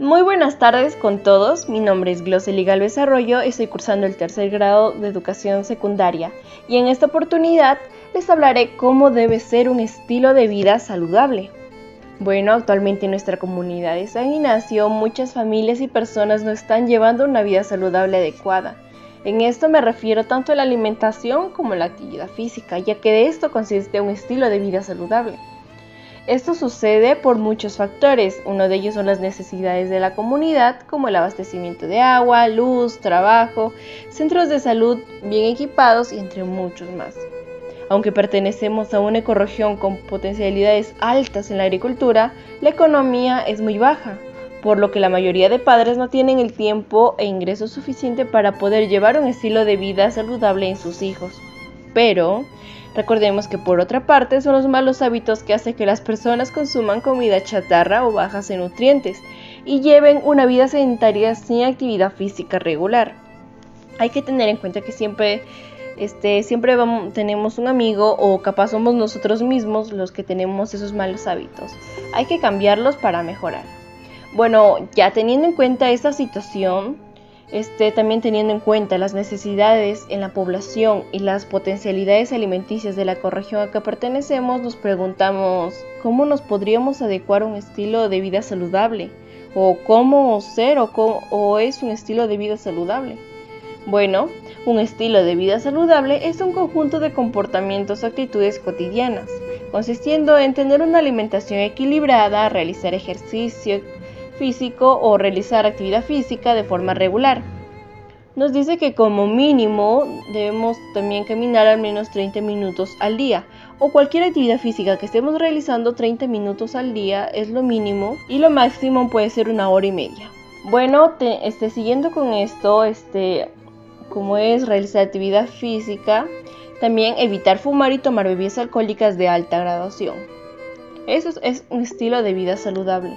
Muy buenas tardes con todos, mi nombre es Glosely Galvez Arroyo, estoy cursando el tercer grado de educación secundaria y en esta oportunidad les hablaré cómo debe ser un estilo de vida saludable. Bueno, actualmente en nuestra comunidad de San Ignacio muchas familias y personas no están llevando una vida saludable adecuada. En esto me refiero tanto a la alimentación como a la actividad física, ya que de esto consiste un estilo de vida saludable. Esto sucede por muchos factores, uno de ellos son las necesidades de la comunidad, como el abastecimiento de agua, luz, trabajo, centros de salud bien equipados y entre muchos más. Aunque pertenecemos a una ecorregión con potencialidades altas en la agricultura, la economía es muy baja, por lo que la mayoría de padres no tienen el tiempo e ingreso suficiente para poder llevar un estilo de vida saludable en sus hijos. Pero Recordemos que por otra parte son los malos hábitos que hacen que las personas consuman comida chatarra o bajas en nutrientes y lleven una vida sedentaria sin actividad física regular. Hay que tener en cuenta que siempre, este, siempre tenemos un amigo o capaz somos nosotros mismos los que tenemos esos malos hábitos. Hay que cambiarlos para mejorar. Bueno, ya teniendo en cuenta esta situación, también teniendo en cuenta las necesidades en la población y las potencialidades alimenticias de la ecorregión a que pertenecemos, nos preguntamos cómo nos podríamos adecuar a un estilo de vida saludable o cómo ser o, o es un estilo de vida saludable. Bueno, un estilo de vida saludable es un conjunto de comportamientos o actitudes cotidianas, consistiendo en tener una alimentación equilibrada, realizar ejercicio, físico o realizar actividad física de forma regular. Nos dice que como mínimo debemos también caminar al menos 30 minutos al día o cualquier actividad física que estemos realizando 30 minutos al día es lo mínimo y lo máximo puede ser una hora y media. Bueno, este, siguiendo con esto, este, como es realizar actividad física, también evitar fumar y tomar bebidas alcohólicas de alta graduación. Eso es un estilo de vida saludable.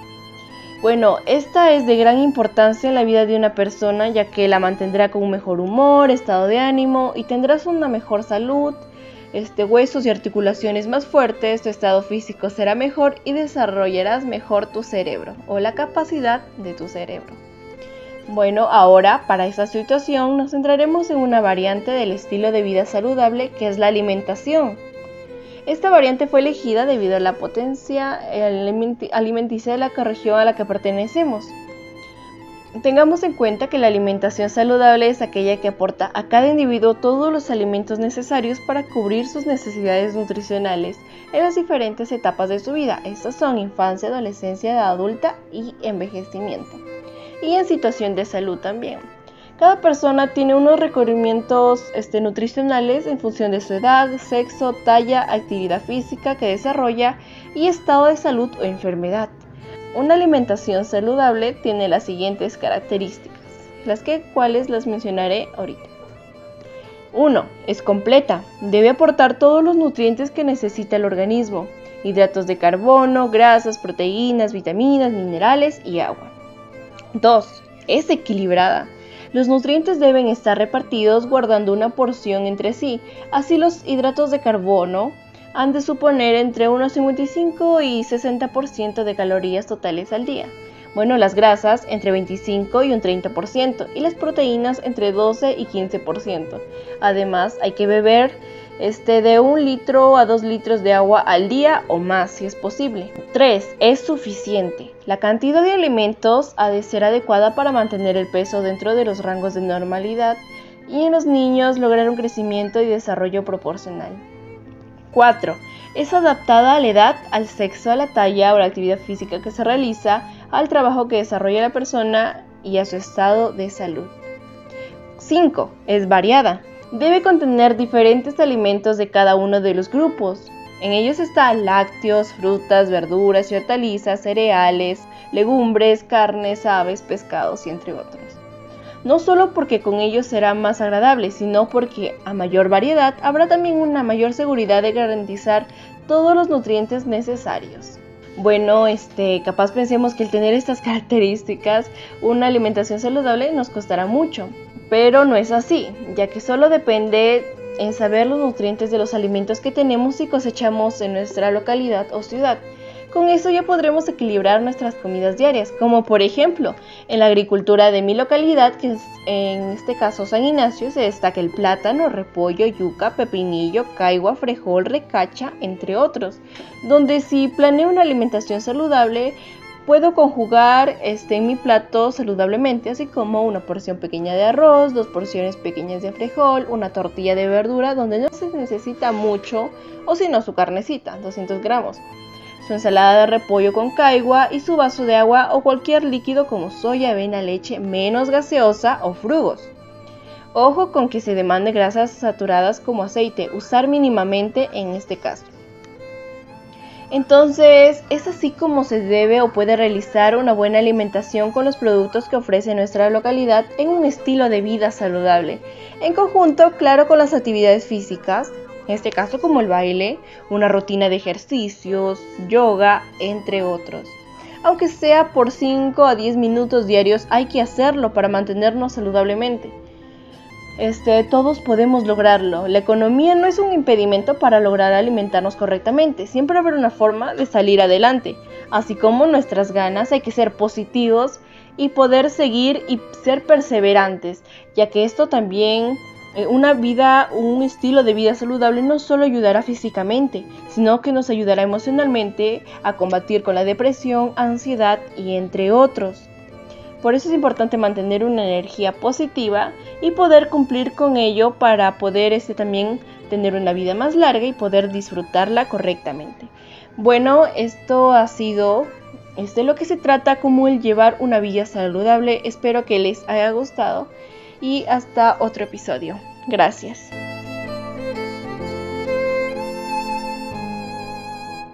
Bueno, esta es de gran importancia en la vida de una persona ya que la mantendrá con un mejor humor, estado de ánimo y tendrás una mejor salud, este, huesos y articulaciones más fuertes, tu estado físico será mejor y desarrollarás mejor tu cerebro o la capacidad de tu cerebro. Bueno, ahora para esta situación nos centraremos en una variante del estilo de vida saludable que es la alimentación. Esta variante fue elegida debido a la potencia alimenticia de la región a la que pertenecemos. Tengamos en cuenta que la alimentación saludable es aquella que aporta a cada individuo todos los alimentos necesarios para cubrir sus necesidades nutricionales en las diferentes etapas de su vida. Estas son infancia, adolescencia, edad adulta y envejecimiento. Y en situación de salud también. Cada persona tiene unos requerimientos este, nutricionales en función de su edad, sexo, talla, actividad física que desarrolla y estado de salud o enfermedad. Una alimentación saludable tiene las siguientes características, las cuales las mencionaré ahorita. 1. Es completa. Debe aportar todos los nutrientes que necesita el organismo, hidratos de carbono, grasas, proteínas, vitaminas, minerales y agua. 2. Es equilibrada. Los nutrientes deben estar repartidos guardando una porción entre sí, así los hidratos de carbono han de suponer entre unos 55 y 60% de calorías totales al día. Bueno, las grasas entre 25 y un 30% y las proteínas entre 12 y 15%. Además, hay que beber este, de un litro a dos litros de agua al día o más si es posible. 3. Es suficiente. La cantidad de alimentos ha de ser adecuada para mantener el peso dentro de los rangos de normalidad y en los niños lograr un crecimiento y desarrollo proporcional. 4. Es adaptada a la edad, al sexo, a la talla o la actividad física que se realiza, al trabajo que desarrolla la persona y a su estado de salud. 5. Es variada debe contener diferentes alimentos de cada uno de los grupos. En ellos están lácteos, frutas, verduras y hortalizas, cereales, legumbres, carnes, aves, pescados y entre otros. No solo porque con ellos será más agradable, sino porque a mayor variedad habrá también una mayor seguridad de garantizar todos los nutrientes necesarios. Bueno, este, capaz pensemos que el tener estas características, una alimentación saludable nos costará mucho, pero no es así, ya que solo depende en saber los nutrientes de los alimentos que tenemos y cosechamos en nuestra localidad o ciudad. Con eso ya podremos equilibrar nuestras comidas diarias, como por ejemplo en la agricultura de mi localidad, que es en este caso San Ignacio, se destaca el plátano, repollo, yuca, pepinillo, caigua, frejol, recacha, entre otros, donde si planeo una alimentación saludable, Puedo conjugar este, en mi plato saludablemente, así como una porción pequeña de arroz, dos porciones pequeñas de frijol, una tortilla de verdura donde no se necesita mucho, o si no su carnecita, 200 gramos, su ensalada de repollo con caigua y su vaso de agua o cualquier líquido como soya, avena, leche menos gaseosa o frugos. Ojo con que se demande grasas saturadas como aceite, usar mínimamente en este caso. Entonces, es así como se debe o puede realizar una buena alimentación con los productos que ofrece nuestra localidad en un estilo de vida saludable, en conjunto, claro, con las actividades físicas, en este caso como el baile, una rutina de ejercicios, yoga, entre otros. Aunque sea por 5 a 10 minutos diarios, hay que hacerlo para mantenernos saludablemente. Este, todos podemos lograrlo. La economía no es un impedimento para lograr alimentarnos correctamente. Siempre habrá una forma de salir adelante. Así como nuestras ganas, hay que ser positivos y poder seguir y ser perseverantes, ya que esto también, eh, una vida, un estilo de vida saludable no solo ayudará físicamente, sino que nos ayudará emocionalmente a combatir con la depresión, ansiedad y entre otros. Por eso es importante mantener una energía positiva y poder cumplir con ello para poder este, también tener una vida más larga y poder disfrutarla correctamente. Bueno, esto ha sido este, lo que se trata como el llevar una vida saludable. Espero que les haya gustado y hasta otro episodio. Gracias.